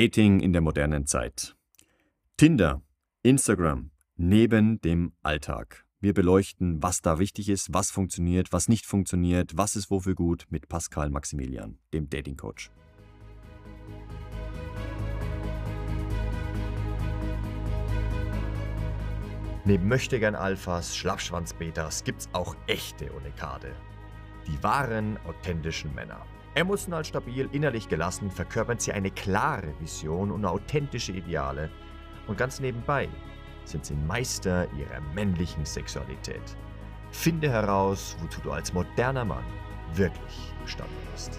Dating in der modernen Zeit. Tinder, Instagram, neben dem Alltag. Wir beleuchten, was da wichtig ist, was funktioniert, was nicht funktioniert, was ist wofür gut mit Pascal Maximilian, dem Dating Coach. Neben Möchtegern Alphas, Schlappschwanz-Betas gibt's auch echte Unikade. Die wahren, authentischen Männer. Emotional stabil, innerlich gelassen, verkörpern sie eine klare Vision und authentische Ideale. Und ganz nebenbei sind sie Meister ihrer männlichen Sexualität. Finde heraus, wozu du als moderner Mann wirklich gestanden bist.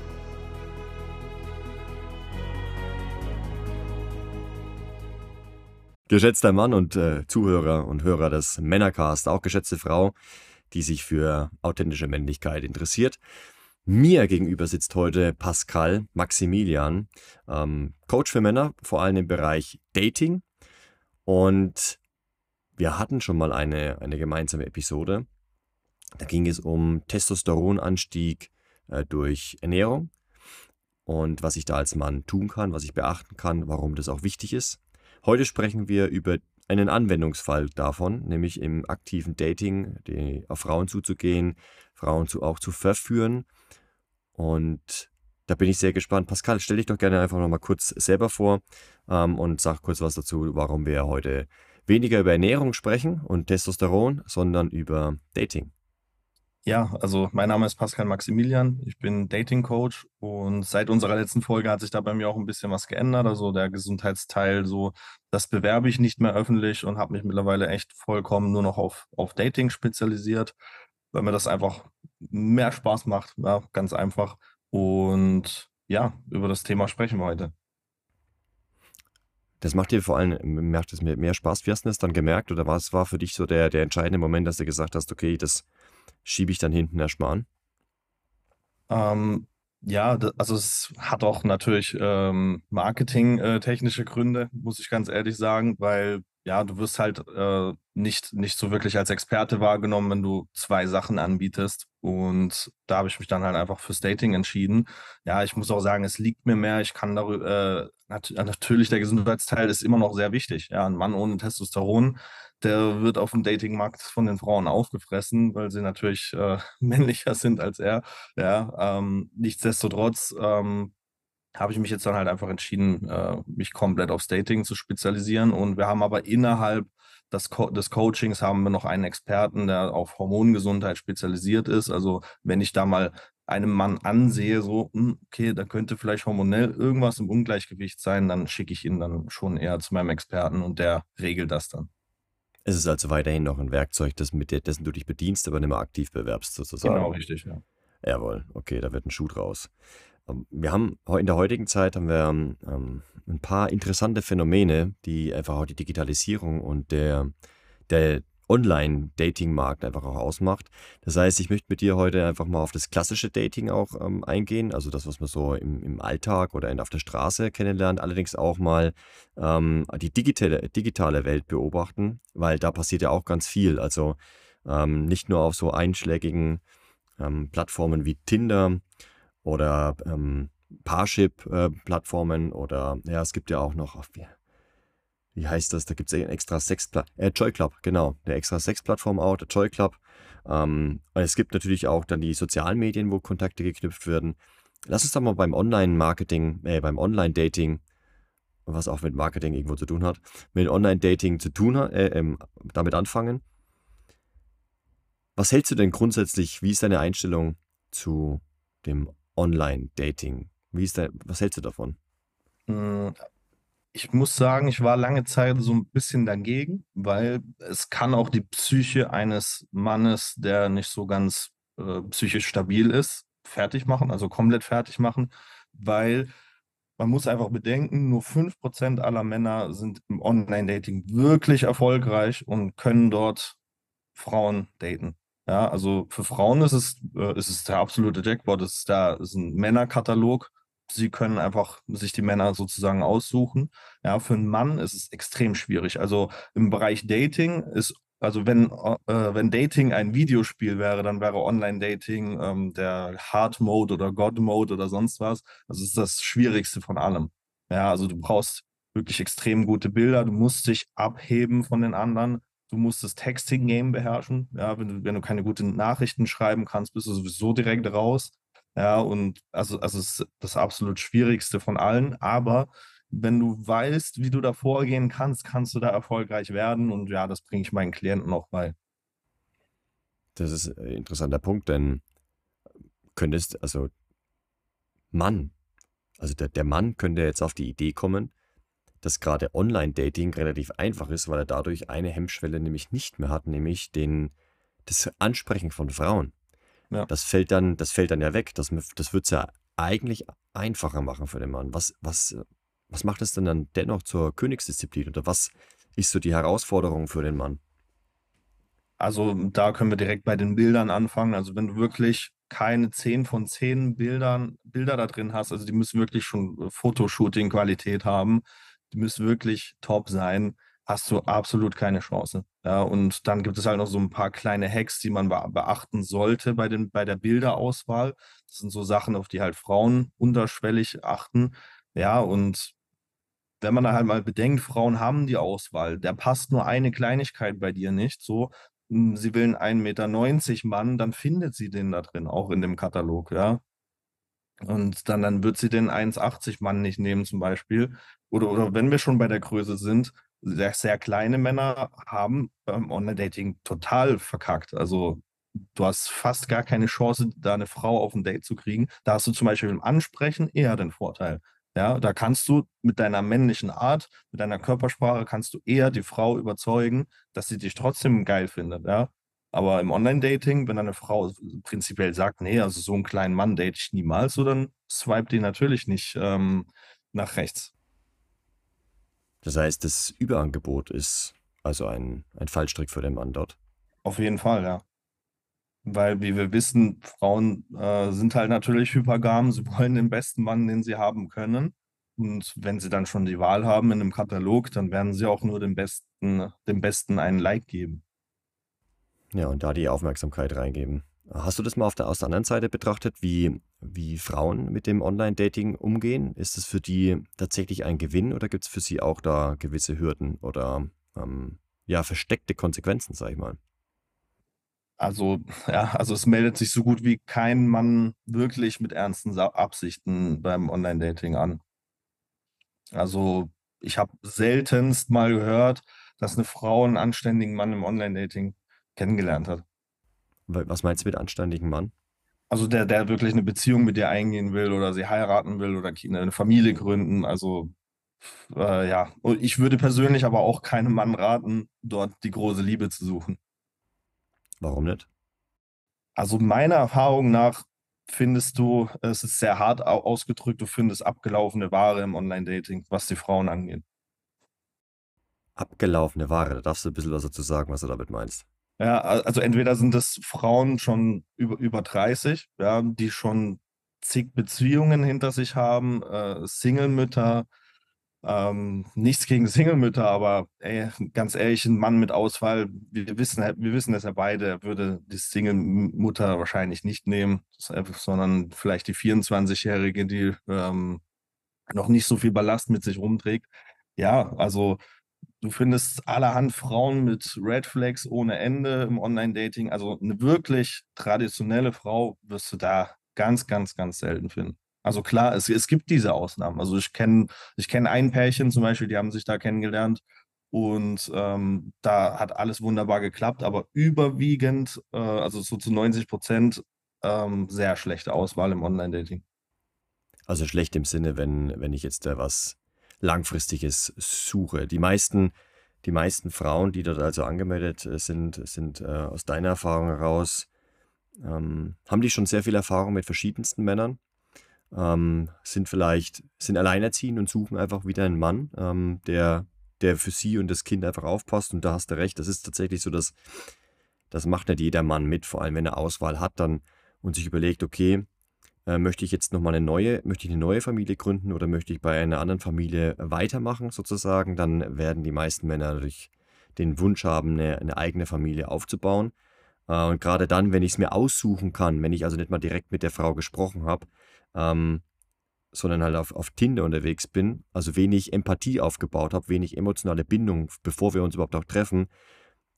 Geschätzter Mann und äh, Zuhörer und Hörer des Männercast, auch geschätzte Frau, die sich für authentische Männlichkeit interessiert. Mir gegenüber sitzt heute Pascal Maximilian, ähm, Coach für Männer, vor allem im Bereich Dating. Und wir hatten schon mal eine, eine gemeinsame Episode. Da ging es um Testosteronanstieg äh, durch Ernährung und was ich da als Mann tun kann, was ich beachten kann, warum das auch wichtig ist. Heute sprechen wir über einen Anwendungsfall davon, nämlich im aktiven Dating, die, auf Frauen zuzugehen, Frauen zu, auch zu verführen und da bin ich sehr gespannt. Pascal, stell dich doch gerne einfach nochmal kurz selber vor ähm, und sag kurz was dazu, warum wir heute weniger über Ernährung sprechen und Testosteron, sondern über Dating. Ja, also mein Name ist Pascal Maximilian, ich bin Dating Coach und seit unserer letzten Folge hat sich da bei mir auch ein bisschen was geändert. Also der Gesundheitsteil, so das bewerbe ich nicht mehr öffentlich und habe mich mittlerweile echt vollkommen nur noch auf, auf Dating spezialisiert, weil mir das einfach mehr Spaß macht, ja, ganz einfach. Und ja, über das Thema sprechen wir heute. Das macht dir vor allem, macht es mir mehr Spaß. Wie hast du das dann gemerkt? Oder was war für dich so der, der entscheidende Moment, dass du gesagt hast, okay, das schiebe ich dann hinten erstmal an? Ähm, ja, also es hat auch natürlich ähm, marketingtechnische Gründe, muss ich ganz ehrlich sagen, weil ja, du wirst halt äh, nicht, nicht so wirklich als Experte wahrgenommen, wenn du zwei Sachen anbietest. Und da habe ich mich dann halt einfach fürs Dating entschieden. Ja, ich muss auch sagen, es liegt mir mehr. Ich kann darüber, äh, nat natürlich, der Gesundheitsteil ist immer noch sehr wichtig. Ja, ein Mann ohne Testosteron, der wird auf dem Datingmarkt von den Frauen aufgefressen, weil sie natürlich äh, männlicher sind als er. Ja, ähm, nichtsdestotrotz ähm, habe ich mich jetzt dann halt einfach entschieden, äh, mich komplett aufs Dating zu spezialisieren. Und wir haben aber innerhalb des, Co des Coachings haben wir noch einen Experten, der auf Hormongesundheit spezialisiert ist. Also wenn ich da mal einem Mann ansehe, so, hm, okay, da könnte vielleicht hormonell irgendwas im Ungleichgewicht sein, dann schicke ich ihn dann schon eher zu meinem Experten und der regelt das dann. Es ist also weiterhin noch ein Werkzeug, das mit dessen du dich bedienst, aber nicht mehr aktiv bewerbst, sozusagen. Genau, richtig, ja. Jawohl, okay, da wird ein Schuh draus. Ähm, wir haben in der heutigen Zeit haben wir ähm, ein paar interessante Phänomene, die einfach auch die Digitalisierung und der, der Online-Dating-Markt einfach auch ausmacht. Das heißt, ich möchte mit dir heute einfach mal auf das klassische Dating auch ähm, eingehen, also das, was man so im, im Alltag oder in, auf der Straße kennenlernt, allerdings auch mal ähm, die digitale, digitale Welt beobachten, weil da passiert ja auch ganz viel. Also ähm, nicht nur auf so einschlägigen ähm, Plattformen wie Tinder, oder ähm, Parship-Plattformen äh, oder ja, es gibt ja auch noch, wie, wie heißt das? Da gibt es einen extra Sex, äh, Joy Club, genau, der extra Sex-Plattform auch, der Joy Club. Ähm, es gibt natürlich auch dann die sozialen Medien, wo Kontakte geknüpft werden. Lass uns doch mal beim Online-Marketing, äh, beim Online-Dating, was auch mit Marketing irgendwo zu tun hat, mit Online-Dating zu tun, äh, ähm, damit anfangen. Was hältst du denn grundsätzlich, wie ist deine Einstellung zu dem Online-Dating. Wie ist der, was hältst du davon? Hm, ich muss sagen, ich war lange Zeit so ein bisschen dagegen, weil es kann auch die Psyche eines Mannes, der nicht so ganz äh, psychisch stabil ist, fertig machen, also komplett fertig machen, weil man muss einfach bedenken, nur 5% aller Männer sind im Online-Dating wirklich erfolgreich und können dort Frauen daten. Ja, also für Frauen ist es, äh, ist es der absolute Jackpot. Es ist, da ist ein Männerkatalog. Sie können einfach sich die Männer sozusagen aussuchen. Ja, für einen Mann ist es extrem schwierig. Also im Bereich Dating ist, also wenn, äh, wenn Dating ein Videospiel wäre, dann wäre Online-Dating ähm, der Hard Mode oder God Mode oder sonst was. Das ist das Schwierigste von allem. Ja, also du brauchst wirklich extrem gute Bilder. Du musst dich abheben von den anderen. Du musst das Texting-Game beherrschen. Ja, wenn du, wenn du keine guten Nachrichten schreiben kannst, bist du sowieso direkt raus. Ja, und also, also ist das absolut Schwierigste von allen. Aber wenn du weißt, wie du da vorgehen kannst, kannst du da erfolgreich werden. Und ja, das bringe ich meinen Klienten auch bei. Das ist ein interessanter Punkt, denn könntest, also Mann, also der, der Mann könnte jetzt auf die Idee kommen, dass gerade Online-Dating relativ einfach ist, weil er dadurch eine Hemmschwelle nämlich nicht mehr hat, nämlich den, das Ansprechen von Frauen. Ja. Das fällt dann, das fällt dann ja weg. Das, das wird es ja eigentlich einfacher machen für den Mann. Was, was, was macht es denn dann dennoch zur Königsdisziplin oder was ist so die Herausforderung für den Mann? Also da können wir direkt bei den Bildern anfangen. Also wenn du wirklich keine 10 von 10 Bildern, Bilder da drin hast, also die müssen wirklich schon Fotoshooting-Qualität haben, die müssen wirklich top sein, hast du absolut keine Chance. Ja, und dann gibt es halt noch so ein paar kleine Hacks, die man beachten sollte bei, den, bei der Bilderauswahl. Das sind so Sachen, auf die halt Frauen unterschwellig achten. Ja, und wenn man da halt mal bedenkt, Frauen haben die Auswahl, der passt nur eine Kleinigkeit bei dir nicht, so, hm, sie will einen 1,90 Meter Mann, dann findet sie den da drin, auch in dem Katalog, ja. Und dann, dann wird sie den 1,80 Mann nicht nehmen, zum Beispiel. Oder, oder wenn wir schon bei der Größe sind, sehr, sehr kleine Männer haben beim Online-Dating total verkackt. Also du hast fast gar keine Chance, da eine Frau auf ein Date zu kriegen. Da hast du zum Beispiel im Ansprechen eher den Vorteil. Ja, da kannst du mit deiner männlichen Art, mit deiner Körpersprache, kannst du eher die Frau überzeugen, dass sie dich trotzdem geil findet, ja. Aber im Online-Dating, wenn eine Frau prinzipiell sagt, nee, also so einen kleinen Mann date ich niemals, so dann swipe die natürlich nicht ähm, nach rechts. Das heißt, das Überangebot ist also ein, ein Fallstrick für den Mann dort. Auf jeden Fall, ja. Weil, wie wir wissen, Frauen äh, sind halt natürlich hypergam. Sie wollen den besten Mann, den sie haben können. Und wenn sie dann schon die Wahl haben in einem Katalog, dann werden sie auch nur dem Besten, dem Besten einen Like geben. Ja, und da die Aufmerksamkeit reingeben. Hast du das mal auf der, aus der anderen Seite betrachtet, wie, wie Frauen mit dem Online-Dating umgehen? Ist es für die tatsächlich ein Gewinn oder gibt es für sie auch da gewisse Hürden oder ähm, ja, versteckte Konsequenzen, sag ich mal? Also, ja, also es meldet sich so gut wie kein Mann wirklich mit ernsten Absichten beim Online-Dating an. Also, ich habe seltenst mal gehört, dass eine Frau einen anständigen Mann im Online-Dating kennengelernt hat. Was meinst du mit anständigen Mann? Also der, der wirklich eine Beziehung mit dir eingehen will oder sie heiraten will oder eine Familie gründen. Also äh, ja, und ich würde persönlich aber auch keinem Mann raten, dort die große Liebe zu suchen. Warum nicht? Also meiner Erfahrung nach findest du, es ist sehr hart ausgedrückt, du findest abgelaufene Ware im Online-Dating, was die Frauen angeht. Abgelaufene Ware, da darfst du ein bisschen was dazu sagen, was du damit meinst. Ja, also entweder sind das Frauen schon über, über 30, ja, die schon zig Beziehungen hinter sich haben, äh, Single-Mütter, ähm, nichts gegen Single-Mütter, aber ey, ganz ehrlich, ein Mann mit Auswahl, wir wissen, wir wissen es ja beide, er würde die Single-Mutter wahrscheinlich nicht nehmen, sondern vielleicht die 24-Jährige, die ähm, noch nicht so viel Ballast mit sich rumträgt. Ja, also du findest allerhand Frauen mit Red Flags ohne Ende im Online-Dating. Also eine wirklich traditionelle Frau wirst du da ganz, ganz, ganz selten finden. Also klar, es, es gibt diese Ausnahmen. Also ich kenne ich kenn ein Pärchen zum Beispiel, die haben sich da kennengelernt und ähm, da hat alles wunderbar geklappt, aber überwiegend, äh, also so zu 90 Prozent, ähm, sehr schlechte Auswahl im Online-Dating. Also schlecht im Sinne, wenn, wenn ich jetzt da was Langfristiges suche. Die meisten, die meisten Frauen, die dort also angemeldet äh, sind, sind äh, aus deiner Erfahrung heraus, ähm, haben die schon sehr viel Erfahrung mit verschiedensten Männern ähm, sind vielleicht, sind alleinerziehend und suchen einfach wieder einen Mann, ähm, der, der für sie und das Kind einfach aufpasst. Und da hast du recht, das ist tatsächlich so, dass das macht nicht jeder Mann mit, vor allem wenn er Auswahl hat dann und sich überlegt, okay, äh, möchte ich jetzt nochmal eine neue, möchte ich eine neue Familie gründen oder möchte ich bei einer anderen Familie weitermachen sozusagen, dann werden die meisten Männer natürlich den Wunsch haben, eine, eine eigene Familie aufzubauen. Äh, und gerade dann, wenn ich es mir aussuchen kann, wenn ich also nicht mal direkt mit der Frau gesprochen habe, ähm, sondern halt auf, auf Tinder unterwegs bin, also wenig Empathie aufgebaut habe, wenig emotionale Bindung, bevor wir uns überhaupt auch treffen,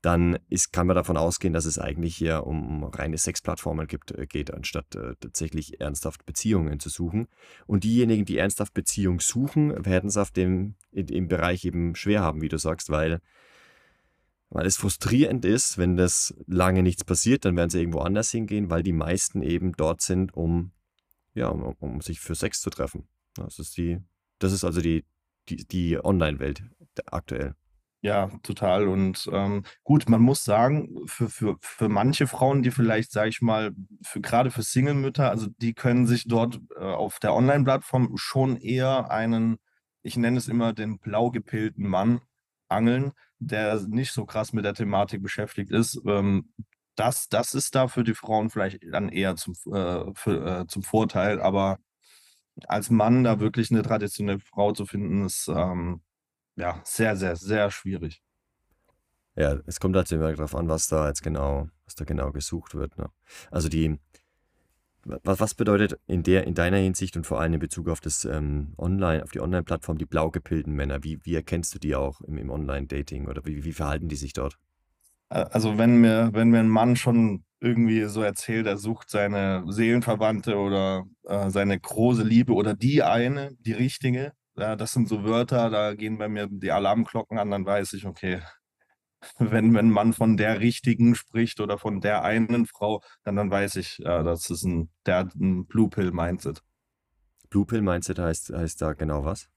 dann ist, kann man davon ausgehen, dass es eigentlich hier um, reine Sexplattformen gibt, äh, geht, anstatt äh, tatsächlich ernsthaft Beziehungen zu suchen. Und diejenigen, die ernsthaft Beziehungen suchen, werden es auf dem im Bereich eben schwer haben, wie du sagst, weil, weil es frustrierend ist, wenn das lange nichts passiert, dann werden sie irgendwo anders hingehen, weil die meisten eben dort sind, um, ja, um, um sich für Sex zu treffen. Das ist die, das ist also die, die, die Online-Welt aktuell. Ja, total. Und ähm, gut, man muss sagen, für, für, für manche Frauen, die vielleicht, sage ich mal, für, gerade für Single-Mütter, also die können sich dort äh, auf der Online-Plattform schon eher einen, ich nenne es immer den blau gepilten Mann angeln, der nicht so krass mit der Thematik beschäftigt ist. Ähm, das, das ist da für die Frauen vielleicht dann eher zum, äh, für, äh, zum Vorteil, aber als Mann da wirklich eine traditionelle Frau zu finden, ist ähm, ja, sehr, sehr, sehr schwierig. Ja, es kommt halt immer darauf an, was da jetzt genau, was da genau gesucht wird. Ne? Also die, was, was bedeutet in der, in deiner Hinsicht und vor allem in Bezug auf das ähm, Online, auf die Online-Plattform, die blau gepillten Männer? Wie, wie erkennst du die auch im, im Online-Dating oder wie, wie verhalten die sich dort? Also wenn mir, wenn mir ein Mann schon irgendwie so erzählt, er sucht seine Seelenverwandte oder äh, seine große Liebe oder die eine, die richtige, ja, das sind so Wörter, da gehen bei mir die Alarmglocken an, dann weiß ich, okay, wenn, wenn man von der richtigen spricht oder von der einen Frau, dann, dann weiß ich, ja, das ist ein, der hat ein Blue Pill Mindset. Blue Pill Mindset heißt, heißt da genau was?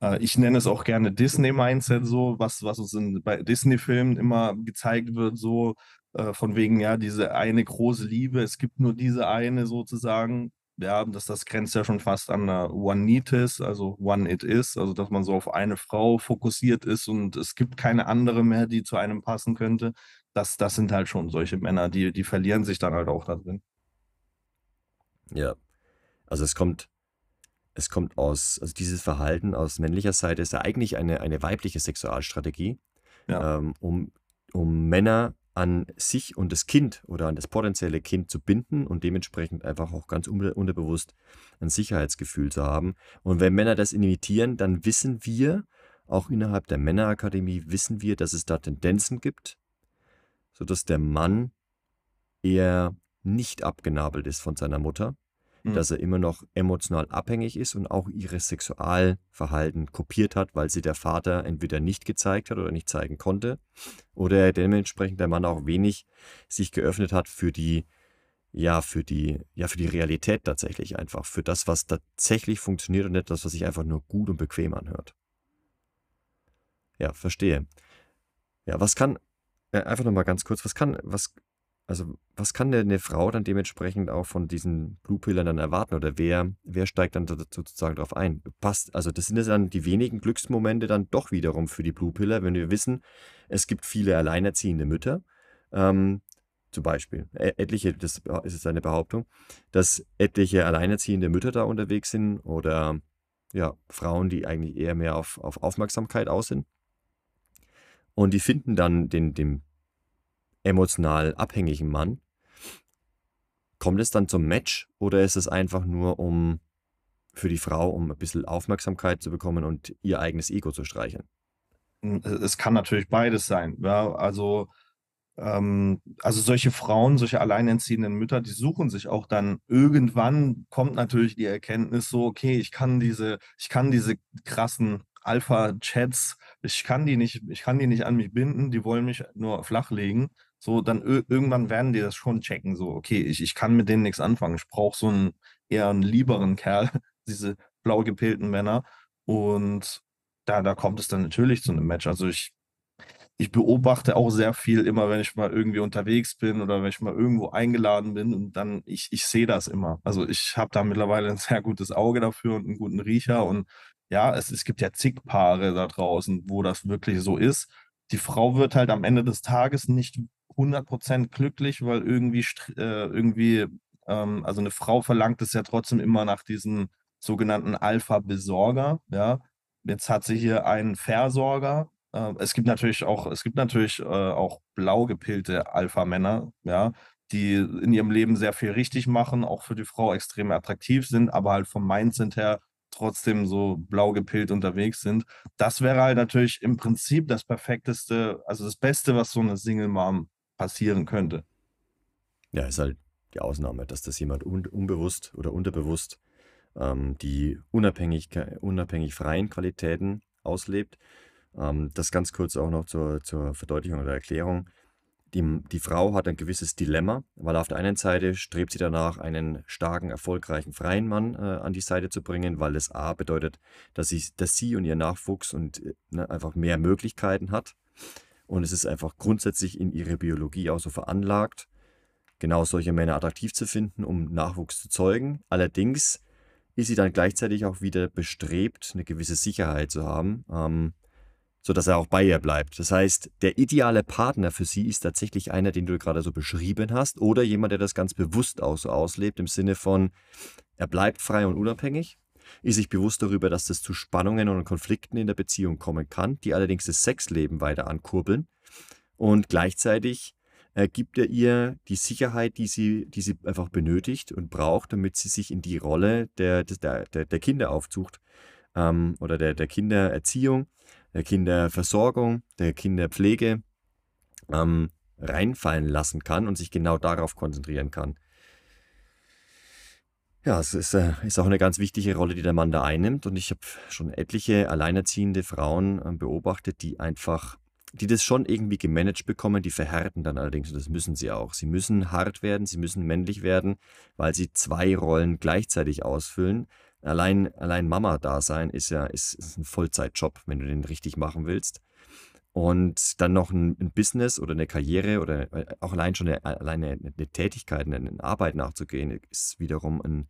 Äh, ich nenne es auch gerne Disney Mindset, so, was, was uns in, bei Disney-Filmen immer gezeigt wird, so äh, von wegen, ja, diese eine große Liebe, es gibt nur diese eine sozusagen ja, das, das grenzt ja schon fast an One-Nitis, also One-It-Is, also dass man so auf eine Frau fokussiert ist und es gibt keine andere mehr, die zu einem passen könnte. Das, das sind halt schon solche Männer, die, die verlieren sich dann halt auch da drin. Ja, also es kommt, es kommt aus, also dieses Verhalten aus männlicher Seite ist ja eigentlich eine, eine weibliche Sexualstrategie, ja. ähm, um, um Männer an sich und das Kind oder an das potenzielle Kind zu binden und dementsprechend einfach auch ganz unterbewusst ein Sicherheitsgefühl zu haben. Und wenn Männer das imitieren, dann wissen wir, auch innerhalb der Männerakademie wissen wir, dass es da Tendenzen gibt, sodass der Mann eher nicht abgenabelt ist von seiner Mutter, Mhm. dass er immer noch emotional abhängig ist und auch ihre Sexualverhalten kopiert hat, weil sie der Vater entweder nicht gezeigt hat oder nicht zeigen konnte oder dementsprechend der Mann auch wenig sich geöffnet hat für die ja, für die, ja, für die Realität tatsächlich einfach, für das, was tatsächlich funktioniert und nicht das, was sich einfach nur gut und bequem anhört. Ja, verstehe. Ja, was kann, äh, einfach nochmal ganz kurz, was kann, was, also, was kann denn eine Frau dann dementsprechend auch von diesen Blue-Pillern dann erwarten oder wer, wer steigt dann sozusagen darauf ein? Passt, also das sind ja dann die wenigen Glücksmomente dann doch wiederum für die Blue-Piller, wenn wir wissen, es gibt viele alleinerziehende Mütter, ähm, zum Beispiel, e, etliche, das ist jetzt eine Behauptung, dass etliche alleinerziehende Mütter da unterwegs sind oder ja, Frauen, die eigentlich eher mehr auf, auf Aufmerksamkeit aus sind. Und die finden dann den, den emotional abhängigen Mann. Kommt es dann zum Match oder ist es einfach nur um für die Frau, um ein bisschen Aufmerksamkeit zu bekommen und ihr eigenes Ego zu streicheln? Hm, es kann natürlich beides sein. Ja, also, ähm, also solche Frauen, solche alleinerziehenden Mütter, die suchen sich auch dann irgendwann kommt natürlich die Erkenntnis so, okay, ich kann diese, ich kann diese krassen Alpha-Chats, ich kann die nicht, ich kann die nicht an mich binden, die wollen mich nur flachlegen. So, dann irgendwann werden die das schon checken. So, okay, ich, ich kann mit denen nichts anfangen. Ich brauche so einen eher einen lieberen Kerl, diese blau gepilten Männer. Und da, da kommt es dann natürlich zu einem Match. Also ich, ich beobachte auch sehr viel immer, wenn ich mal irgendwie unterwegs bin oder wenn ich mal irgendwo eingeladen bin und dann, ich, ich sehe das immer. Also ich habe da mittlerweile ein sehr gutes Auge dafür und einen guten Riecher und ja, es, es gibt ja zig Paare da draußen, wo das wirklich so ist. Die Frau wird halt am Ende des Tages nicht 100% glücklich, weil irgendwie, äh, irgendwie ähm, also eine Frau verlangt es ja trotzdem immer nach diesem sogenannten Alpha-Besorger, ja. Jetzt hat sie hier einen Versorger. Äh, es gibt natürlich auch, es gibt natürlich äh, auch blau gepillte Alpha-Männer, ja. die in ihrem Leben sehr viel richtig machen, auch für die Frau extrem attraktiv sind, aber halt vom Mindset her trotzdem so blau gepillt unterwegs sind. Das wäre halt natürlich im Prinzip das perfekteste, also das Beste, was so eine Single Mom passieren könnte. Ja, ist halt die Ausnahme, dass das jemand un unbewusst oder unterbewusst ähm, die unabhängig, unabhängig freien Qualitäten auslebt. Ähm, das ganz kurz auch noch zur, zur Verdeutlichung oder Erklärung. Die, die Frau hat ein gewisses Dilemma, weil auf der einen Seite strebt sie danach, einen starken, erfolgreichen, freien Mann äh, an die Seite zu bringen, weil es A bedeutet, dass sie, dass sie und ihr Nachwuchs und äh, ne, einfach mehr Möglichkeiten hat. Und es ist einfach grundsätzlich in ihre Biologie auch so veranlagt, genau solche Männer attraktiv zu finden, um Nachwuchs zu zeugen. Allerdings ist sie dann gleichzeitig auch wieder bestrebt, eine gewisse Sicherheit zu haben, ähm, sodass er auch bei ihr bleibt. Das heißt, der ideale Partner für sie ist tatsächlich einer, den du gerade so beschrieben hast, oder jemand, der das ganz bewusst auch so auslebt, im Sinne von, er bleibt frei und unabhängig, ist sich bewusst darüber, dass das zu Spannungen und Konflikten in der Beziehung kommen kann, die allerdings das Sexleben weiter ankurbeln und gleichzeitig äh, gibt er ihr die Sicherheit, die sie, die sie einfach benötigt und braucht, damit sie sich in die Rolle der, der, der, der Kinderaufzucht ähm, oder der, der Kindererziehung, der Kinderversorgung, der Kinderpflege ähm, reinfallen lassen kann und sich genau darauf konzentrieren kann. Ja, es ist, äh, ist auch eine ganz wichtige Rolle, die der Mann da einnimmt. Und ich habe schon etliche alleinerziehende Frauen äh, beobachtet, die einfach die das schon irgendwie gemanagt bekommen, die verhärten dann allerdings, und das müssen sie auch. Sie müssen hart werden, sie müssen männlich werden, weil sie zwei Rollen gleichzeitig ausfüllen. Allein, allein Mama-Dasein ist ja ist, ist ein Vollzeitjob, wenn du den richtig machen willst. Und dann noch ein, ein Business oder eine Karriere oder äh, auch allein schon eine, alleine eine Tätigkeit, eine Arbeit nachzugehen, ist wiederum ein,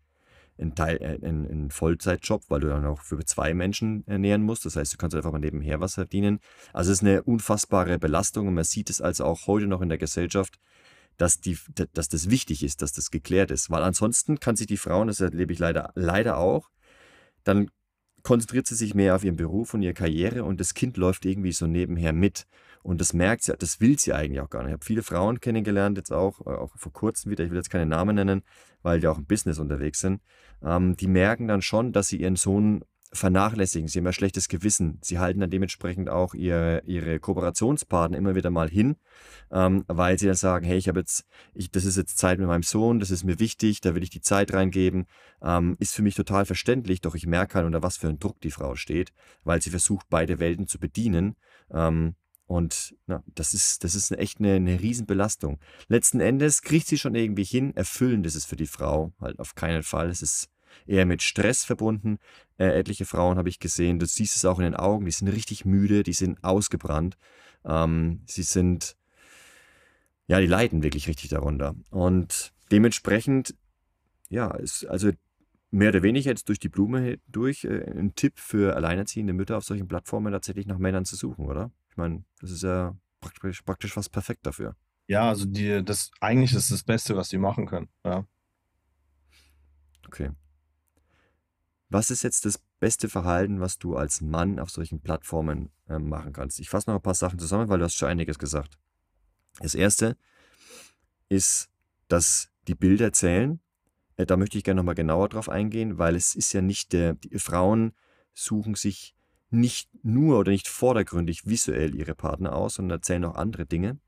ein, Teil, äh, ein, ein Vollzeitjob, weil du dann auch für zwei Menschen ernähren musst. Das heißt, du kannst einfach mal nebenher was verdienen. Also es ist eine unfassbare Belastung und man sieht es also auch heute noch in der Gesellschaft, dass, die, dass das wichtig ist, dass das geklärt ist. Weil ansonsten kann sich die Frau, und das erlebe ich leider, leider auch, dann konzentriert sie sich mehr auf ihren Beruf und ihre Karriere und das Kind läuft irgendwie so nebenher mit. Und das merkt sie, das will sie eigentlich auch gar nicht. Ich habe viele Frauen kennengelernt, jetzt auch, äh, auch vor kurzem wieder, ich will jetzt keine Namen nennen, weil die auch im Business unterwegs sind. Ähm, die merken dann schon, dass sie ihren Sohn vernachlässigen. Sie haben ein schlechtes Gewissen. Sie halten dann dementsprechend auch ihre, ihre Kooperationspartner immer wieder mal hin, ähm, weil sie dann sagen, hey, ich habe jetzt, ich, das ist jetzt Zeit mit meinem Sohn, das ist mir wichtig, da will ich die Zeit reingeben. Ähm, ist für mich total verständlich, doch ich merke halt, unter was für ein Druck die Frau steht, weil sie versucht, beide Welten zu bedienen. Ähm, und na, das ist, das ist echt eine, eine Riesenbelastung. Letzten Endes kriegt sie schon irgendwie hin. Erfüllend ist es für die Frau halt auf keinen Fall. Es ist eher mit Stress verbunden. Äh, etliche Frauen habe ich gesehen, du siehst es auch in den Augen, die sind richtig müde, die sind ausgebrannt. Ähm, sie sind, ja, die leiden wirklich richtig darunter. Und dementsprechend, ja, ist also mehr oder weniger jetzt durch die Blume durch äh, ein Tipp für alleinerziehende Mütter auf solchen Plattformen tatsächlich nach Männern zu suchen, oder? Ich meine, das ist ja praktisch, praktisch fast perfekt dafür. Ja, also die, das eigentlich ist das Beste, was sie machen können. Ja. Okay. Was ist jetzt das beste Verhalten, was du als Mann auf solchen Plattformen äh, machen kannst? Ich fasse noch ein paar Sachen zusammen, weil du hast schon einiges gesagt. Das erste ist, dass die Bilder zählen. Äh, da möchte ich gerne nochmal genauer drauf eingehen, weil es ist ja nicht der, die Frauen suchen sich nicht nur oder nicht vordergründig visuell ihre Partner aus, sondern erzählen auch andere Dinge.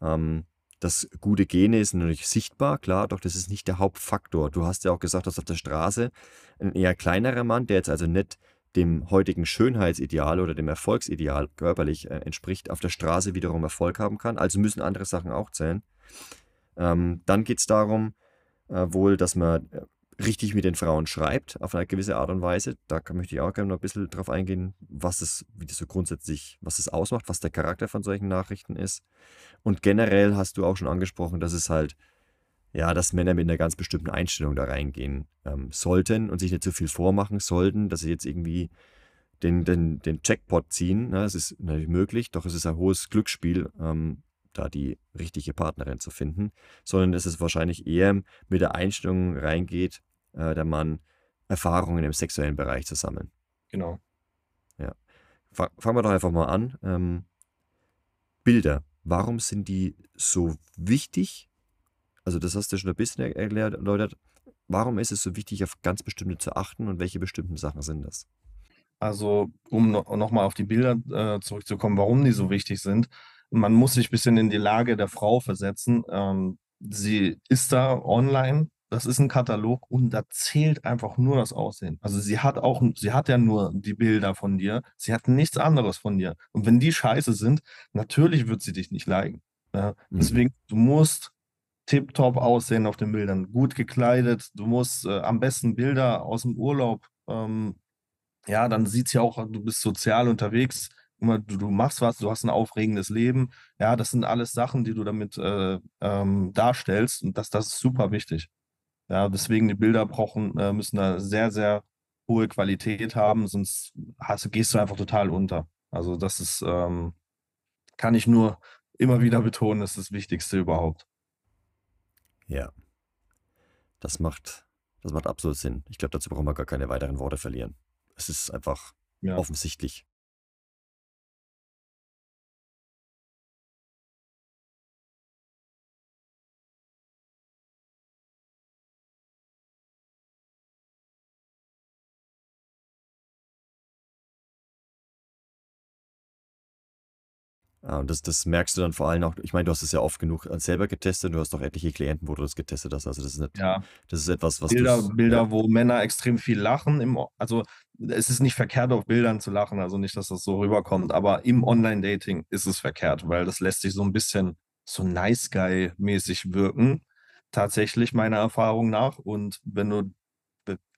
Ähm, das gute Gene ist natürlich sichtbar, klar, doch das ist nicht der Hauptfaktor. Du hast ja auch gesagt, dass auf der Straße ein eher kleinerer Mann, der jetzt also nicht dem heutigen Schönheitsideal oder dem Erfolgsideal körperlich äh, entspricht, auf der Straße wiederum Erfolg haben kann. Also müssen andere Sachen auch zählen. Ähm, dann geht es darum, äh, wohl, dass man äh, richtig mit den Frauen schreibt, auf eine gewisse Art und Weise. Da möchte ich auch gerne noch ein bisschen drauf eingehen, was es, wie das so grundsätzlich, was es ausmacht, was der Charakter von solchen Nachrichten ist. Und generell hast du auch schon angesprochen, dass es halt, ja, dass Männer mit einer ganz bestimmten Einstellung da reingehen ähm, sollten und sich nicht zu viel vormachen sollten, dass sie jetzt irgendwie den, den, den Jackpot ziehen. Ne? Das ist natürlich möglich, doch es ist ein hohes Glücksspiel, ähm, da die richtige Partnerin zu finden, sondern dass es wahrscheinlich eher mit der Einstellung reingeht, äh, der Mann Erfahrungen im sexuellen Bereich zu sammeln. Genau. Ja. Fangen wir doch einfach mal an. Ähm, Bilder. Warum sind die so wichtig also das hast du schon ein bisschen erklärt, erläutert. Warum ist es so wichtig, auf ganz bestimmte zu achten und welche bestimmten Sachen sind das? Also, um no noch mal auf die Bilder, äh, zurückzukommen, warum die so wichtig sind. Man muss sich ein bisschen in die Lage der Frau versetzen. Ähm, sie ist da online, das ist ein Katalog und da zählt einfach nur das Aussehen. Also, sie hat auch sie hat ja nur die Bilder von dir. Sie hat nichts anderes von dir. Und wenn die scheiße sind, natürlich wird sie dich nicht liken, ja? Mhm. Deswegen, du musst tipptopp aussehen auf den Bildern, gut gekleidet. Du musst, äh, am besten Bilder aus dem Urlaub, ähm ja, dann sieht's ja auch du bist sozial unterwegs. Du du machst was, du hast ein aufregendes Leben. Ja, das sind alles Sachen, die du damit, äh, ähm, darstellst und das das ist super wichtig. Ja, deswegen die Bilder brauchen äh, müssen da sehr, sehr hohe Qualität haben, sonst hast gehst du einfach total unter. Also, das ist, ähm kann ich nur immer wieder betonen, ist das Wichtigste überhaupt. Ja, das macht das macht absolut Sinn. Ich glaube, dazu brauchen wir gar keine weiteren Worte verlieren. Es ist einfach Ja. offensichtlich. Ah, und das das merkst du dann vor allem auch ich meine, du hast es ja oft genug, äh, selber getestet. Du hast auch etliche Klienten, wo du das getestet hast. Also, das ist nicht Ja. das ist etwas, was Bilder du's ja. Bilder, wo Männer extrem viel lachen im also, es ist nicht verkehrt, auf Bildern zu lachen, also nicht, dass das so rüberkommt, aber im Online-Dating ist es verkehrt, weil das lässt sich so 'n bisschen so nice guy mäßig wirken, tatsächlich meiner Erfahrung nach. Und wenn du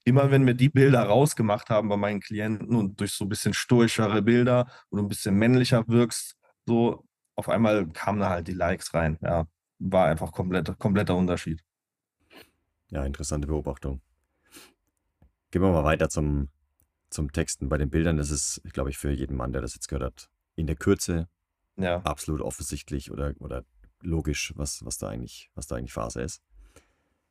immer wenn wir die Bilder rausgemacht haben bei meinen Klienten und durch so 'n bisschen stoischere Bilder, wo du 'n bisschen männlicher wirkst, so auf einmal kamen da halt die Likes rein, ja. War einfach komplett kompletter Unterschied. Ja, interessante Beobachtung. Gehen wir mal weiter zum zum Texten. Bei den Bildern ist es, glaube ich, für jeden Mann, der das jetzt gehört hat, in der Kürze Ja. absolut offensichtlich oder oder logisch, was was da eigentlich was da eigentlich Phase ist.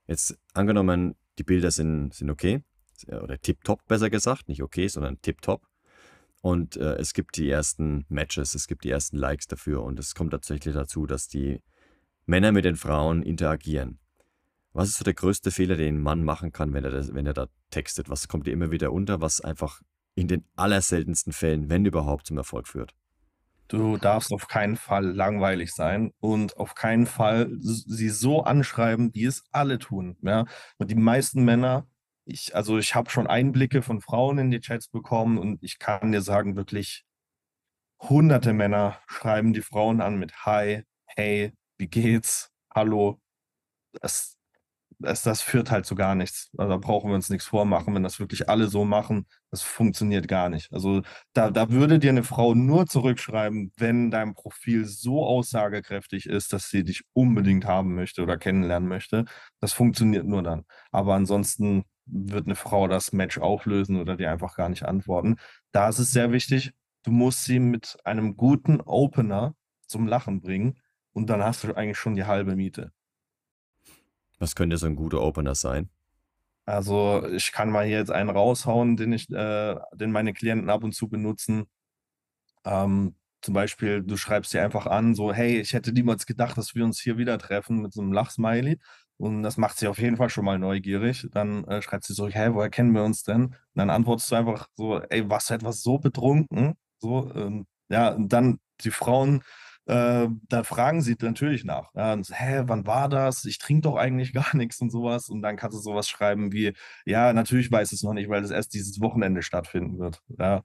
Jetzt angenommen, die Bilder sind sind okay, oder tipptopp besser gesagt, nicht okay, sondern tipptopp. Und, äh, es gibt die ersten Matches, es gibt die ersten Likes dafür und es kommt tatsächlich dazu, dass die Männer mit den Frauen interagieren. Was ist so der größte Fehler, den 'n Mann machen kann, wenn er das wenn er da textet? Was kommt dir immer wieder unter, was einfach in den allerseltensten Fällen, wenn überhaupt, zum Erfolg führt? Du darfst auf keinen Fall langweilig sein und auf keinen Fall sie so anschreiben, wie es alle tun, ja? Und die meisten Männer ich also, ich habe schon Einblicke von Frauen in die Chats bekommen und ich kann dir sagen, wirklich hunderte Männer schreiben die Frauen an mit: „Hi, hey, wie geht's? Hallo?“ Das das das führt halt zu gar nichts. Also, da brauchen wir uns nix vormachen. Wenn das wirklich alle so machen, das funktioniert gar nicht. Also, da da würde dir 'ne Frau nur zurückschreiben, wenn dein Profil so aussagekräftig ist, dass sie dich unbedingt haben möchte oder kennenlernen möchte. Das funktioniert nur dann. Aber ansonsten wird 'ne Frau das Match auflösen oder dir einfach gar nicht antworten. Da ist es sehr wichtig, du musst sie mit einem guten Opener zum Lachen bringen und dann hast du eigentlich schon die halbe Miete. Was könnte so 'n guter Opener sein? Also, ich kann mal hier jetzt einen raushauen, den ich äh, den meine Klienten ab und zu benutzen. Ähm, zum Beispiel, du schreibst sie einfach an, so: „Hey, ich hätte niemals gedacht, dass wir uns hier wieder treffen“, mit so 'nem Lachsmiley. Und das macht sie auf jeden Fall schon mal neugierig. Dann, äh, schreibt sie zurück: „Hä, woher kennen wir uns denn?“ Und dann antwortest du einfach so: „Ey, warst du etwa so betrunken?“ So, ähm, ja, und dann die Frauen, äh, da fragen sie natürlich nach, ja, so: „Hä, wann war das? Ich trinke doch eigentlich gar nix“ und so was. Und dann kannst du so was schreiben wie: „Ja, natürlich weiß ich's noch nicht, weil das erst dieses Wochenende stattfinden wird“, ja?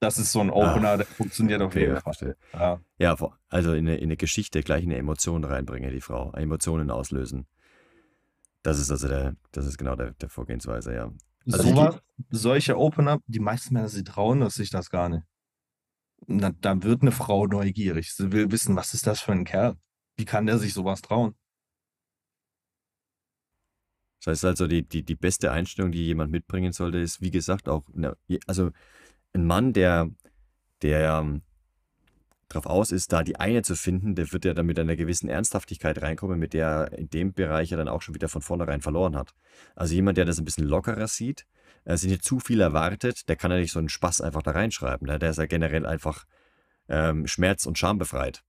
Das ist so 'n Ah, Opener, der funktioniert auf okay, jeden. Fall, ja. Ja, also, in 'ne in 'ne Geschichte gleich 'ne Emotion reinbringen, die Frau, Emotionen auslösen. Das ist also der das ist genau der der Vorgehensweise, ja. Also, So was solche Opener die meisten Männer, sie trauen das sich das gar nicht. Na, dann wird 'ne Frau neugierig. Sie will wissen: „Was ist das für 'n Kerl? Wie kann der sich so was trauen?“ Das heißt also, die die die beste Einstellung, die jemand mitbringen sollte, ist, wie gesagt, auch also, 'n Mann, der der, ähm, drauf aus ist, da die eine zu finden, der wird ja dann mit einer gewissen Ernsthaftigkeit reinkommen, mit der er in dem Bereich ja dann auch schon wieder von vornherein verloren hat. Also, jemand, der das 'n bisschen lockerer sieht, äh, sich nicht zu viel erwartet, der kann ja nicht so 'n Spaß einfach da reinschreiben, ne? Der ist ja generell einfach, ähm, schmerz und schambefreit.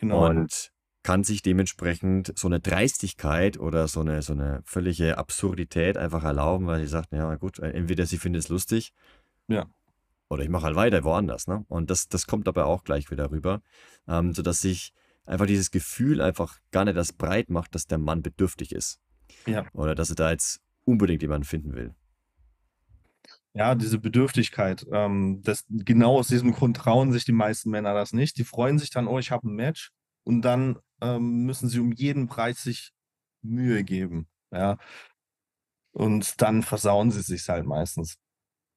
Genau. Und kann sich dementsprechend so eine Dreistigkeit oder so eine, so eine völlige Absurdität einfach erlauben, weil sie sagt, ja gut, entweder sie findet es lustig Ja. Oder ich mache halt weiter woanders. Ne? Und das, das kommt dabei auch gleich wieder rüber, ähm, sodass sich einfach dieses Gefühl einfach gar nicht das breit macht, dass der Mann bedürftig ist Ja. oder dass er da jetzt unbedingt jemanden finden will. Ja, diese Bedürftigkeit. Ähm, das, genau aus diesem Grund trauen sich die meisten Männer das nicht. Die freuen sich dann, oh, ich habe ein Match. Und dann ähm, müssen sie um jeden Preis sich Mühe geben. Ja. Und dann versauen sie sich halt meistens.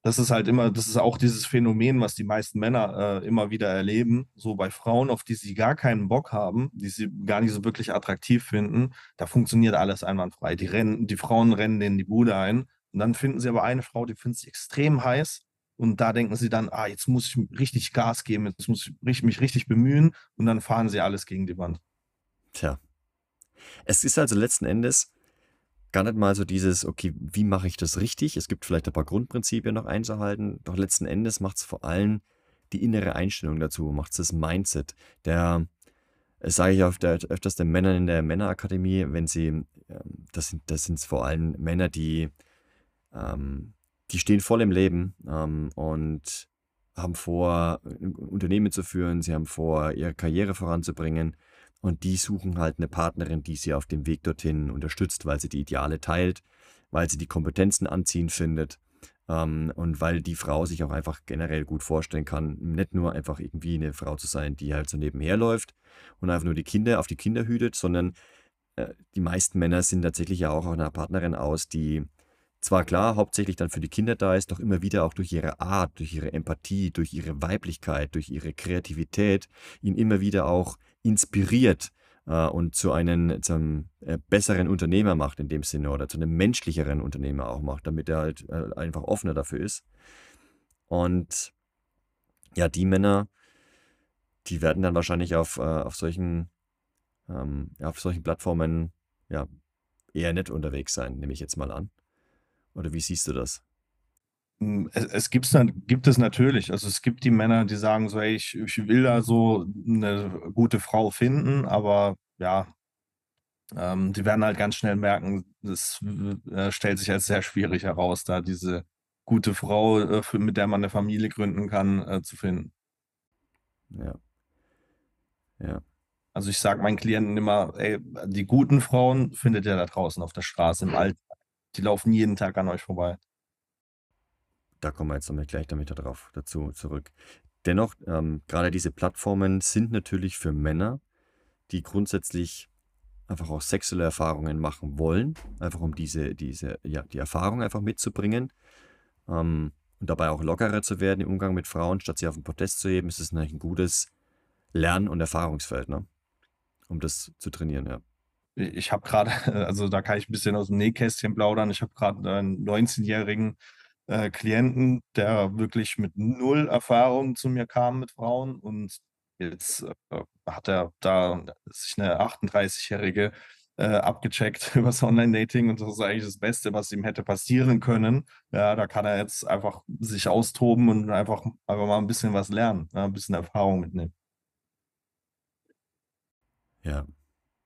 Das ist halt immer, das ist auch dieses Phänomen, was die meisten Männer äh, immer wieder erleben. So bei Frauen, auf die sie gar keinen Bock haben, die sie gar nicht so wirklich attraktiv finden, da funktioniert alles einwandfrei. Die rennen, die Frauen rennen denen die Bude ein und dann finden sie aber eine Frau, die findet sie extrem heiß. Und da denken sie dann, ah, jetzt muss ich richtig Gas geben, jetzt muss ich mich richtig bemühen. Und dann fahren sie alles gegen die Wand. Tja. Es ist also letzten Endes gar nicht mal so dieses, okay, wie mache ich das richtig? Es gibt vielleicht ein paar Grundprinzipien noch einzuhalten, doch letzten Endes macht es vor allem die innere Einstellung dazu, macht es das Mindset. Der, das sage ich oft, öfters den Männern in der Männerakademie, wenn sie, ähm, das sind das vor allem Männer, die ähm, die stehen voll im Leben ähm, und haben vor, ein Unternehmen zu führen, sie haben vor, ihre Karriere voranzubringen und die suchen halt eine Partnerin, die sie auf dem Weg dorthin unterstützt, weil sie die Ideale teilt, weil sie die Kompetenzen anziehen findet ähm, und weil die Frau sich auch einfach generell gut vorstellen kann, nicht nur einfach irgendwie eine Frau zu sein, die halt so nebenher läuft und einfach nur die Kinder auf die Kinder hütet, sondern äh, die meisten Männer sind tatsächlich ja auch auf einer Partnerin aus, die zwar klar hauptsächlich dann für die Kinder da ist, doch immer wieder auch durch ihre Art, durch ihre Empathie, durch ihre Weiblichkeit, durch ihre Kreativität ihn immer wieder auch inspiriert äh, und zu einem, zu einem äh, besseren Unternehmer macht in dem Sinne oder zu einem menschlicheren Unternehmer auch macht, damit er halt äh, einfach offener dafür ist. Und ja, die Männer, die werden dann wahrscheinlich auf, äh, auf solchen ähm, ja, auf solchen Plattformen ja eher nicht unterwegs sein, nehme ich jetzt mal an. Oder wie siehst du das? Hm, es, es gibt's dann, gibt es natürlich. Also es gibt die Männer, die sagen so, ey, ich, ich will da so eine gute Frau finden, aber ja, ähm, die werden halt ganz schnell merken, das äh, stellt sich als sehr schwierig heraus, da diese gute Frau, äh, für, mit der man eine Familie gründen kann, äh, zu finden. Ja. Ja. Also ich sage meinen Klienten immer, ey, die guten Frauen findet ihr da draußen auf der Straße im Alltag. Die laufen jeden Tag an euch vorbei. Da kommen wir jetzt damit gleich damit darauf dazu zurück. Dennoch, ähm, gerade diese Plattformen sind natürlich für Männer, die grundsätzlich einfach auch sexuelle Erfahrungen machen wollen, einfach um diese, diese, ja, die Erfahrung einfach mitzubringen ähm, und dabei auch lockerer zu werden im Umgang mit Frauen, statt sie auf den Protest zu heben, ist es natürlich ein gutes Lern- und Erfahrungsfeld, ne? um das zu trainieren, ja. Ich habe gerade, also da kann ich ein bisschen aus dem Nähkästchen plaudern. Ich habe gerade einen 19-jährigen äh, Klienten, der wirklich mit null Erfahrung zu mir kam mit Frauen und jetzt äh, hat er da sich eine 38-jährige äh, abgecheckt über das Online-Dating und das ist eigentlich das Beste, was ihm hätte passieren können. Ja, da kann er jetzt einfach sich austoben und einfach, einfach mal ein bisschen was lernen, ja, ein bisschen Erfahrung mitnehmen. Ja.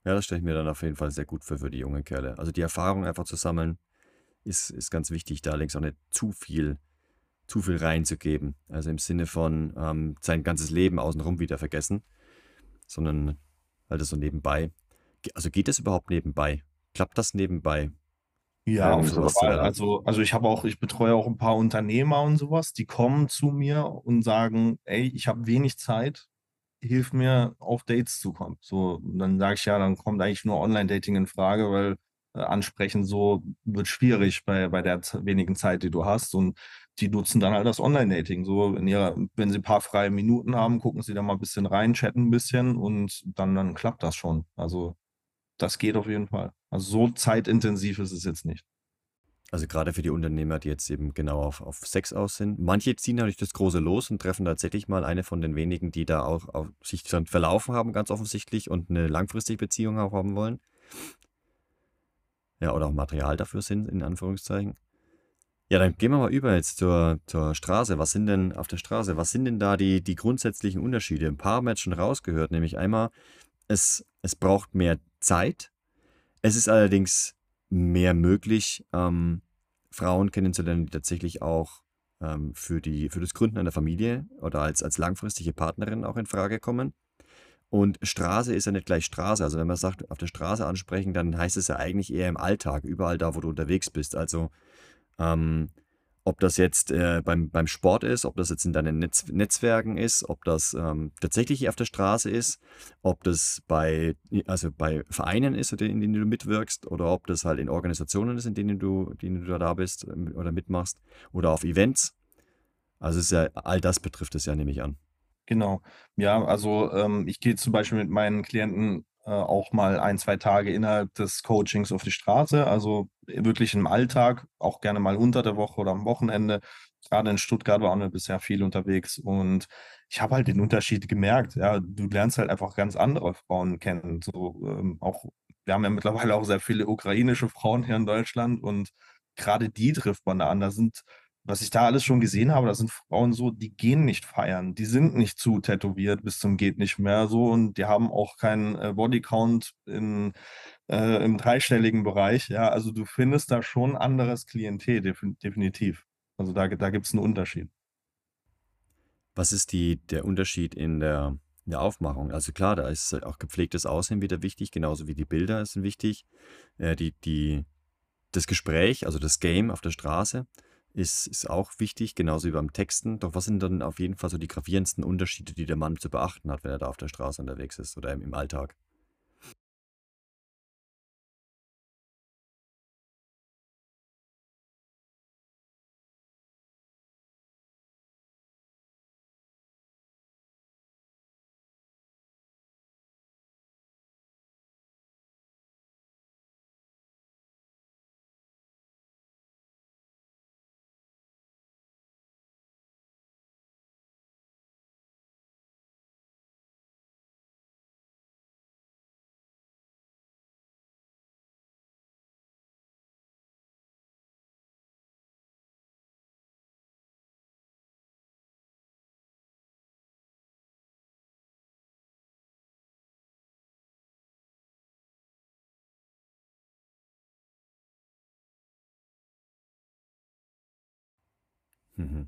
Ja, das stelle ich mir dann auf jeden Fall sehr gut für, für die jungen Kerle. Also die Erfahrung einfach zu sammeln, ist, ist ganz wichtig, da allerdings auch nicht zu viel, zu viel reinzugeben. Also im Sinne von ähm, sein ganzes Leben außenrum wieder vergessen, sondern halt so nebenbei. Also geht das überhaupt nebenbei? Klappt das nebenbei? Ja, auf jeden Fall. Also, also ich habe auch, ich betreue auch ein paar Unternehmer und sowas, die kommen zu mir und sagen, ey, ich habe wenig Zeit, hilf mir auf Dates zu kommen. So, und dann sage ich ja, dann kommt eigentlich nur Online-Dating in Frage, weil ansprechen so wird schwierig bei, bei der wenigen Zeit, die du hast. Und die nutzen dann halt das Online-Dating. So, ihrer, wenn sie ein paar freie Minuten haben, gucken sie da mal ein bisschen rein, chatten ein bisschen und dann, dann klappt das schon. Also das geht auf jeden Fall. Also so zeitintensiv ist es jetzt nicht. Also gerade für die Unternehmer, die jetzt eben genau auf, auf Sex aus sind. Manche ziehen natürlich das große Los und treffen tatsächlich mal eine von den wenigen, die da auch auf sich verlaufen haben, ganz offensichtlich, und eine langfristige Beziehung auch haben wollen. Ja, oder auch Material dafür sind, in Anführungszeichen. Ja, dann gehen wir mal über jetzt zur, zur Straße. Was sind denn auf der Straße, was sind denn da die, die grundsätzlichen Unterschiede? Ein paar haben jetzt schon rausgehört, nämlich einmal es, es braucht mehr Zeit. Es ist allerdings mehr möglich, ähm, Frauen kennenzulernen, die tatsächlich auch ähm, für, die, für das Gründen einer Familie oder als, als langfristige Partnerin auch in Frage kommen. Und Straße ist ja nicht gleich Straße. Also wenn man sagt, auf der Straße ansprechen, dann heißt es ja eigentlich eher im Alltag, überall da, wo du unterwegs bist. Also ähm, ob das jetzt äh, beim, beim Sport ist, ob das jetzt in deinen Netz, Netzwerken ist, ob das ähm, tatsächlich auf der Straße ist, ob das bei, also bei Vereinen ist, in denen du mitwirkst, oder ob das halt in Organisationen ist, in denen du, denen du da bist oder mitmachst, oder auf Events. Also ja, all das betrifft es ja, nehme ich an. Genau. Ja, also ähm, ich gehe zum Beispiel mit meinen Klienten äh, auch mal ein, zwei Tage innerhalb des Coachings auf die Straße, also wirklich im Alltag, auch gerne mal unter der Woche oder am Wochenende. Gerade in Stuttgart waren wir bisher viel unterwegs und ich habe halt den Unterschied gemerkt. Ja, du lernst halt einfach ganz andere Frauen kennen. So ähm, auch, wir haben ja mittlerweile auch sehr viele ukrainische Frauen hier in Deutschland und gerade die trifft man da an. Da sind was ich da alles schon gesehen habe, da sind Frauen so, die gehen nicht feiern, die sind nicht zu tätowiert bis zum geht nicht mehr so und die haben auch keinen äh, Bodycount in, äh, im dreistelligen Bereich. Ja, also du findest da schon anderes Klientel, definitiv. Also da, da gibt es einen Unterschied. Was ist die, der Unterschied in der, in der Aufmachung? Also klar, da ist auch gepflegtes Aussehen wieder wichtig, genauso wie die Bilder sind wichtig. Äh, die, die, das Gespräch, also das Game auf der Straße ist, ist auch wichtig, genauso wie beim Texten. Doch was sind dann auf jeden Fall so die gravierendsten Unterschiede, die der Mann zu beachten hat, wenn er da auf der Straße unterwegs ist oder im, im Alltag? Mhm.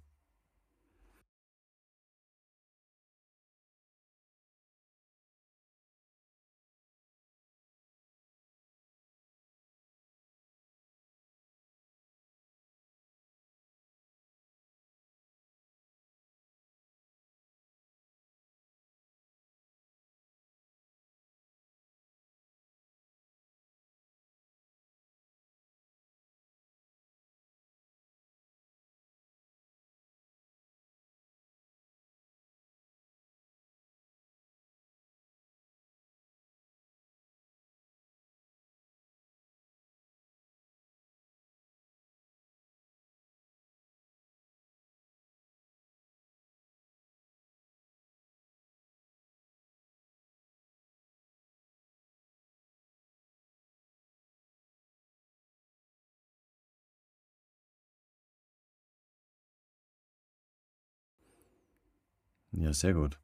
Ja, sehr gut.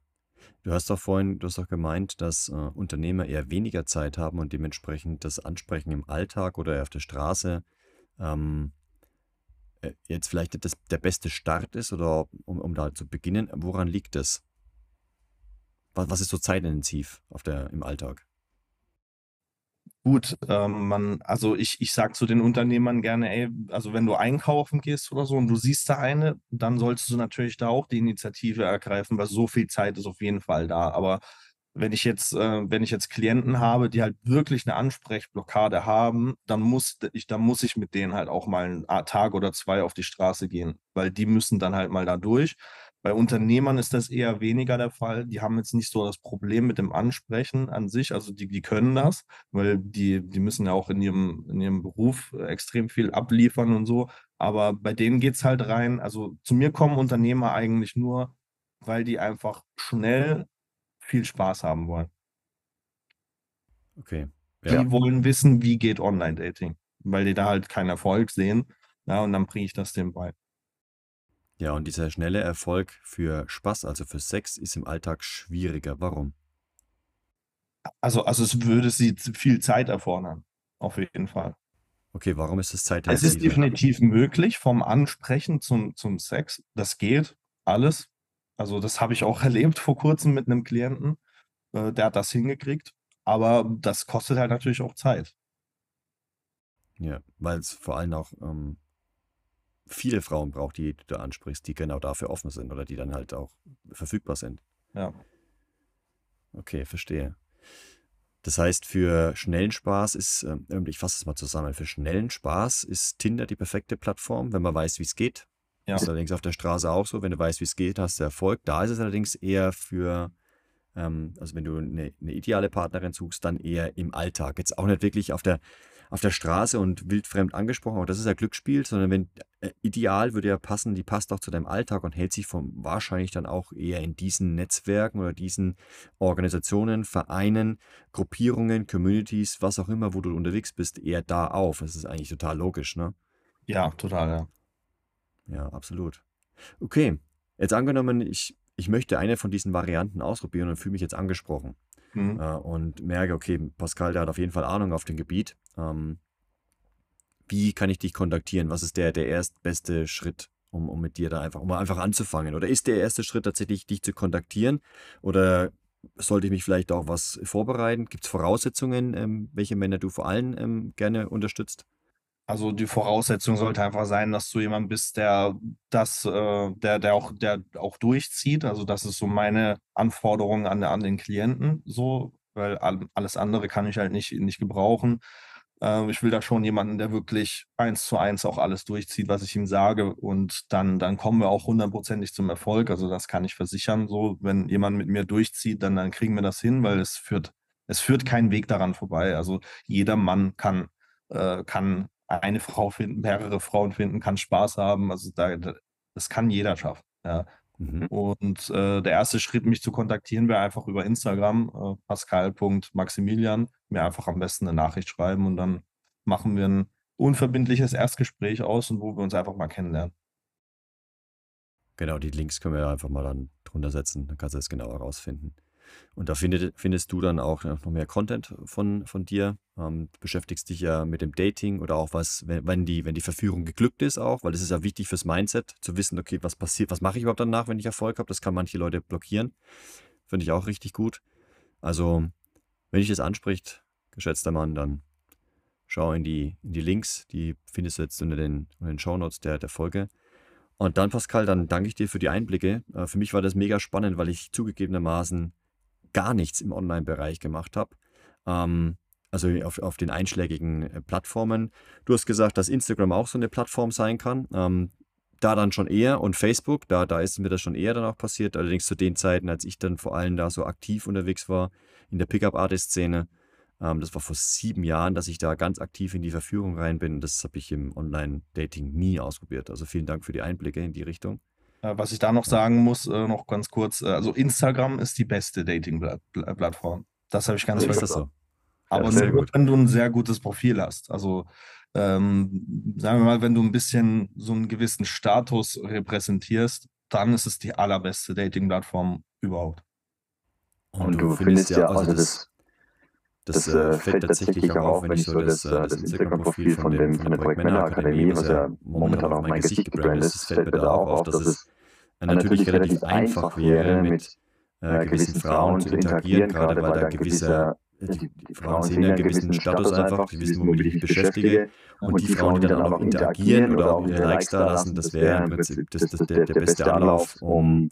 Du hast doch vorhin, du hast doch gemeint, dass äh, Unternehmer eher weniger Zeit haben und dementsprechend das Ansprechen im Alltag oder auf der Straße ähm, äh, jetzt vielleicht das, der beste Start ist oder um, um da zu beginnen. Woran liegt das? Was, was ist so zeitintensiv auf der, im Alltag? Gut, ähm, man, also ich, ich sage zu den Unternehmern gerne, ey, also wenn du einkaufen gehst oder so und du siehst da eine, dann solltest du natürlich da auch die Initiative ergreifen, weil so viel Zeit ist auf jeden Fall da. Aber wenn ich jetzt, äh, wenn ich jetzt Klienten habe, die halt wirklich eine Ansprechblockade haben, dann muss ich, dann muss ich mit denen halt auch mal einen Tag oder zwei auf die Straße gehen, weil die müssen dann halt mal da durch. Bei Unternehmern ist das eher weniger der Fall. Die haben jetzt nicht so das Problem mit dem Ansprechen an sich. Also die, die können das, weil die, die müssen ja auch in ihrem, in ihrem Beruf extrem viel abliefern und so. Aber bei denen geht es halt rein. Also zu mir kommen Unternehmer eigentlich nur, weil die einfach schnell viel Spaß haben wollen. Okay. Die ja. wollen wissen, wie geht Online-Dating, weil die da halt keinen Erfolg sehen. Ja, und dann bringe ich das dem bei. Ja, und dieser schnelle Erfolg für Spaß, also für Sex, ist im Alltag schwieriger. Warum? Also, also es würde sie viel Zeit erfordern, auf jeden Fall. Okay, warum ist das Zeit? Es ist definitiv möglich, vom Ansprechen zum, zum Sex. Das geht, alles. Also, das habe ich auch erlebt vor kurzem mit einem Klienten. Äh, der hat das hingekriegt. Aber das kostet halt natürlich auch Zeit. Ja, weil es vor allem auch ähm, viele Frauen braucht, die du da ansprichst, die genau dafür offen sind oder die dann halt auch verfügbar sind. Ja. Okay, verstehe. Das heißt, für schnellen Spaß ist, äh, ich fasse es mal zusammen, für schnellen Spaß ist Tinder die perfekte Plattform, wenn man weiß, wie es geht. Ja. Das ist allerdings auf der Straße auch so, wenn du weißt, wie es geht, hast du Erfolg. Da ist es allerdings eher für, ähm, also wenn du eine, eine ideale Partnerin suchst, dann eher im Alltag. Jetzt auch nicht wirklich auf der auf der Straße und wildfremd angesprochen, auch das ist ja Glücksspiel, sondern wenn äh, ideal würde ja passen, die passt auch zu deinem Alltag und hält sich vom wahrscheinlich dann auch eher in diesen Netzwerken oder diesen Organisationen, Vereinen, Gruppierungen, Communities, was auch immer, wo du unterwegs bist, eher da auf. Das ist eigentlich total logisch, ne? Ja, total, ja. Ja, absolut. Okay, jetzt angenommen, ich, ich möchte eine von diesen Varianten ausprobieren und fühle mich jetzt angesprochen mhm. äh, und merke, okay, Pascal, der hat auf jeden Fall Ahnung auf dem Gebiet. Ähm, wie kann ich dich kontaktieren? Was ist der, der erstbeste Schritt, um, um mit dir da einfach, um einfach anzufangen? Oder ist der erste Schritt tatsächlich, dich zu kontaktieren? Oder sollte ich mich vielleicht auch was vorbereiten? Gibt es Voraussetzungen, ähm, welche Männer du vor allem ähm, gerne unterstützt? Also die Voraussetzung sollte einfach sein, dass du jemand bist, der das, äh, der, der auch, der auch durchzieht. Also das ist so meine Anforderung an, an den Klienten, so, weil alles andere kann ich halt nicht, nicht gebrauchen. Äh, ich will da schon jemanden, der wirklich eins zu eins auch alles durchzieht, was ich ihm sage. Und dann, dann kommen wir auch hundertprozentig zum Erfolg. Also das kann ich versichern. So, wenn jemand mit mir durchzieht, dann, dann kriegen wir das hin, weil es führt, es führt keinen Weg daran vorbei. Also jeder Mann kann, äh, kann eine Frau finden, mehrere Frauen finden, kann Spaß haben. Also da, das kann jeder schaffen. Ja. Mhm. Und äh, der erste Schritt, mich zu kontaktieren, wäre einfach über Instagram, äh, pascal.maximilian, mir einfach am besten eine Nachricht schreiben und dann machen wir ein unverbindliches Erstgespräch aus und wo wir uns einfach mal kennenlernen. Genau, die Links können wir einfach mal dann drunter setzen, dann kannst du es genauer herausfinden. Und da findet, findest du dann auch noch mehr Content von, von dir. Ähm, du beschäftigst dich ja mit dem Dating oder auch was, wenn die, wenn die Verführung geglückt ist auch, weil es ist ja wichtig fürs Mindset, zu wissen, okay, was passiert, was mache ich überhaupt danach, wenn ich Erfolg habe. Das kann manche Leute blockieren. Finde ich auch richtig gut. Also, wenn dich das anspricht, geschätzter Mann, dann schau in die, in die Links, die findest du jetzt unter den, unter den Shownotes der, der Folge. Und dann, Pascal, dann danke ich dir für die Einblicke. Äh, für mich war das mega spannend, weil ich zugegebenermaßen gar nichts im Online-Bereich gemacht habe. Ähm, also auf, auf den einschlägigen äh, Plattformen. Du hast gesagt, dass Instagram auch so eine Plattform sein kann. Ähm, da dann schon eher und Facebook, da, da ist mir das schon eher dann auch passiert. Allerdings zu den Zeiten, als ich dann vor allem da so aktiv unterwegs war in der Pickup-Artist-Szene. Ähm, das war vor sieben Jahren, dass ich da ganz aktiv in die Verführung rein bin. Das habe ich im Online-Dating nie ausprobiert. Also vielen Dank für die Einblicke in die Richtung. Äh, was ich da noch sagen muss, äh, noch ganz kurz, äh, also Instagram ist die beste Dating-Plattform. Das habe ich ganz vergessen. So? Aber ja, nur, wenn du ein sehr gutes Profil hast. Also ähm, sagen wir mal, wenn du ein bisschen so einen gewissen Status repräsentierst, dann ist es die allerbeste Dating-Plattform überhaupt. Und, Und du, du findest ja, also das, das, das äh, fällt tatsächlich auch auf, wenn ich so das, das Instagram-Profil von, dem, von der Projektmänner-Akademie, was ja momentan auch mein Gesicht gebrandet ist, fällt mir da auch auf, dass es natürlich relativ einfach wäre, mit äh, äh, gewissen Frauen zu interagieren, gerade weil da gewisse die, die, Frauen sehen ja einen gewissen Status einfach, die wissen, womit ich mich beschäftige. Und die Frauen, die dann auch noch interagieren oder auch ihre Likes da lassen, das wäre im Prinzip das, das, der, der beste Anlauf, um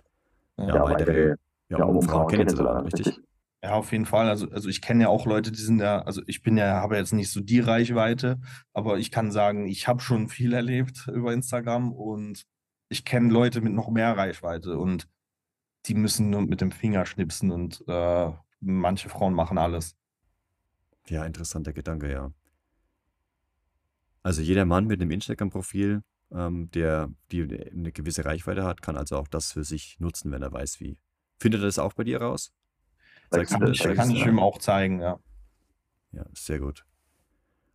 ja, weitere ja, um Frauen kennenzulernen, richtig? Ja, auf jeden Fall. Also, also ich kenne ja auch Leute, die sind ja, also ich bin ja, habe jetzt nicht so die Reichweite, aber ich kann sagen, ich habe schon viel erlebt über Instagram und ich kenne Leute mit noch mehr Reichweite und die müssen nur mit dem Finger schnipsen und äh, manche Frauen machen alles. Ja, interessanter Gedanke, ja. Also jeder Mann mit einem Instagram-Profil, ähm, der die eine gewisse Reichweite hat, kann also auch das für sich nutzen, wenn er weiß, wie. Findet er das auch bei dir raus? Sagst kann, ich, kann ich ihm auch zeigen, ja. Ja, sehr gut.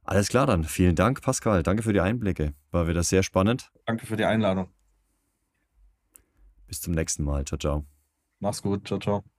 Alles klar dann. Vielen Dank, Pascal. Danke für die Einblicke. War wieder sehr spannend. Danke für die Einladung. Bis zum nächsten Mal. Ciao, ciao. Mach's gut. Ciao, ciao.